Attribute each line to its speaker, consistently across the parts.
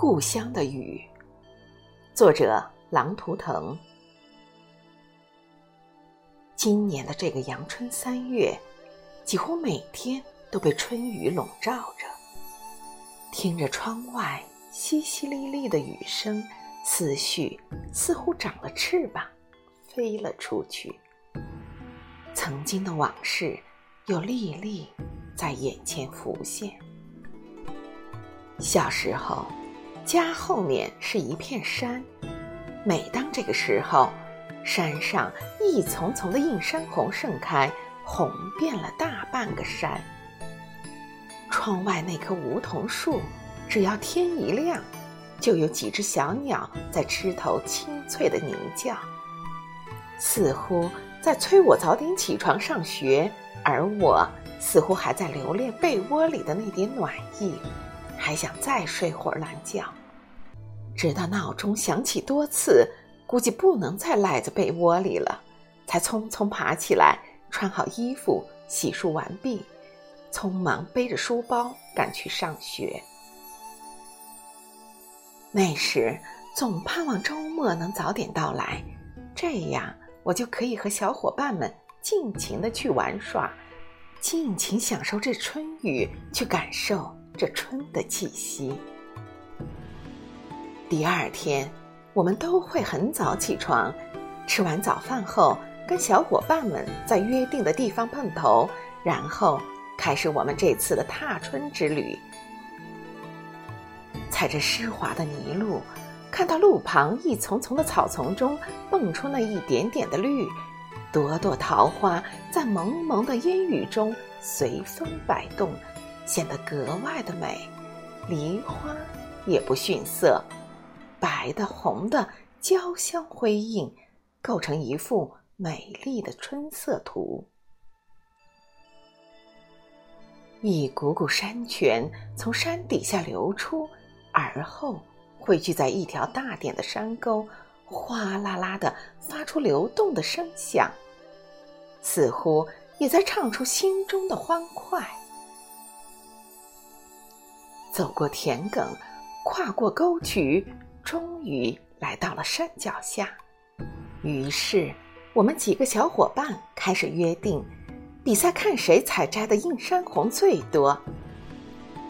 Speaker 1: 故乡的雨，作者狼图腾。今年的这个阳春三月，几乎每天都被春雨笼罩着。听着窗外淅淅沥沥的雨声，思绪似乎长了翅膀，飞了出去。曾经的往事又历历在眼前浮现。小时候。家后面是一片山，每当这个时候，山上一丛丛的映山红盛开，红遍了大半个山。窗外那棵梧桐树，只要天一亮，就有几只小鸟在枝头清脆的鸣叫，似乎在催我早点起床上学，而我似乎还在留恋被窝里的那点暖意。还想再睡会儿懒觉，直到闹钟响起多次，估计不能再赖在被窝里了，才匆匆爬起来，穿好衣服，洗漱完毕，匆忙背着书包赶去上学。那时总盼望周末能早点到来，这样我就可以和小伙伴们尽情的去玩耍，尽情享受这春雨，去感受。这春的气息。第二天，我们都会很早起床，吃完早饭后，跟小伙伴们在约定的地方碰头，然后开始我们这次的踏春之旅。踩着湿滑的泥路，看到路旁一丛丛的草丛中蹦出那一点点的绿，朵朵桃花在蒙蒙的烟雨中随风摆动。显得格外的美，梨花也不逊色，白的、红的交相辉映，构成一幅美丽的春色图。一股股山泉从山底下流出，而后汇聚在一条大点的山沟，哗啦啦的发出流动的声响，似乎也在唱出心中的欢快。走过田埂，跨过沟渠，终于来到了山脚下。于是，我们几个小伙伴开始约定，比赛看谁采摘的映山红最多。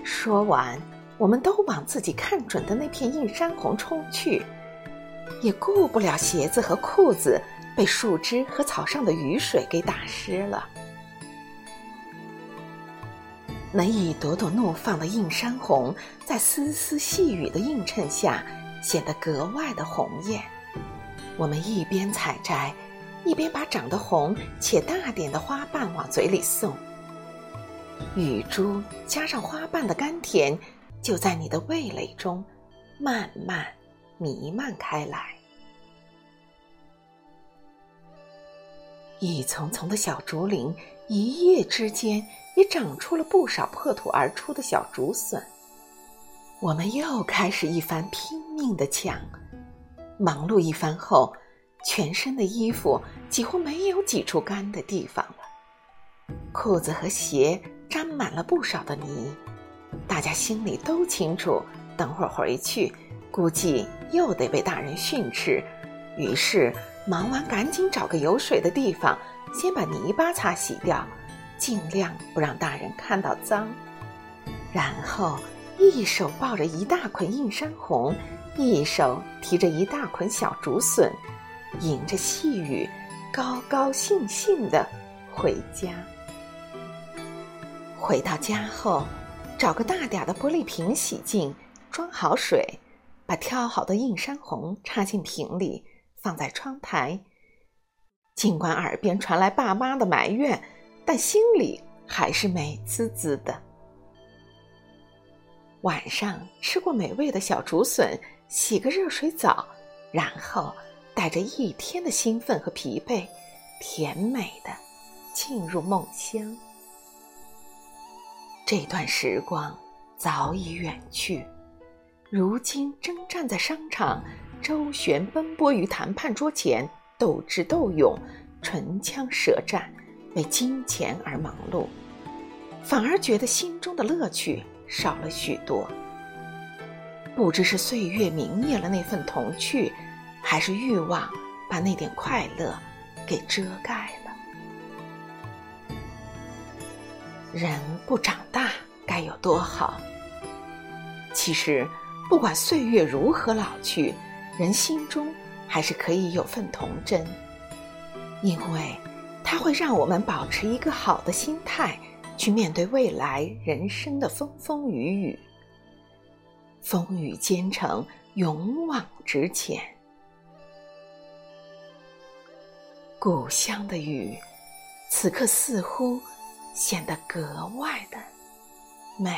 Speaker 1: 说完，我们都往自己看准的那片映山红冲去，也顾不了鞋子和裤子被树枝和草上的雨水给打湿了。那一朵朵怒放的映山红，在丝丝细雨的映衬下，显得格外的红艳。我们一边采摘，一边把长得红且大点的花瓣往嘴里送。雨珠加上花瓣的甘甜，就在你的味蕾中慢慢弥漫开来。一丛丛的小竹林，一夜之间。也长出了不少破土而出的小竹笋。我们又开始一番拼命的抢，忙碌一番后，全身的衣服几乎没有几处干的地方了，裤子和鞋沾满了不少的泥。大家心里都清楚，等会儿回去估计又得被大人训斥，于是忙完赶紧找个有水的地方，先把泥巴擦洗掉。尽量不让大人看到脏，然后一手抱着一大捆映山红，一手提着一大捆小竹笋，迎着细雨，高高兴兴的回家。回到家后，找个大点的玻璃瓶洗净，装好水，把挑好的映山红插进瓶里，放在窗台。尽管耳边传来爸妈的埋怨。但心里还是美滋滋的。晚上吃过美味的小竹笋，洗个热水澡，然后带着一天的兴奋和疲惫，甜美的进入梦乡。这段时光早已远去，如今征战在商场，周旋奔波于谈判桌前，斗智斗勇，唇枪舌战。为金钱而忙碌，反而觉得心中的乐趣少了许多。不知是岁月泯灭了那份童趣，还是欲望把那点快乐给遮盖了。人不长大该有多好？其实，不管岁月如何老去，人心中还是可以有份童真，因为它会让我们保持一个好的心态，去面对未来人生的风风雨雨。风雨兼程，勇往直前。故乡的雨，此刻似乎显得格外的美。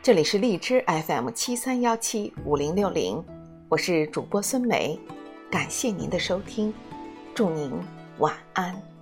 Speaker 1: 这里是荔枝 FM 七三幺七五零六零，我是主播孙梅，感谢您的收听，祝您晚安。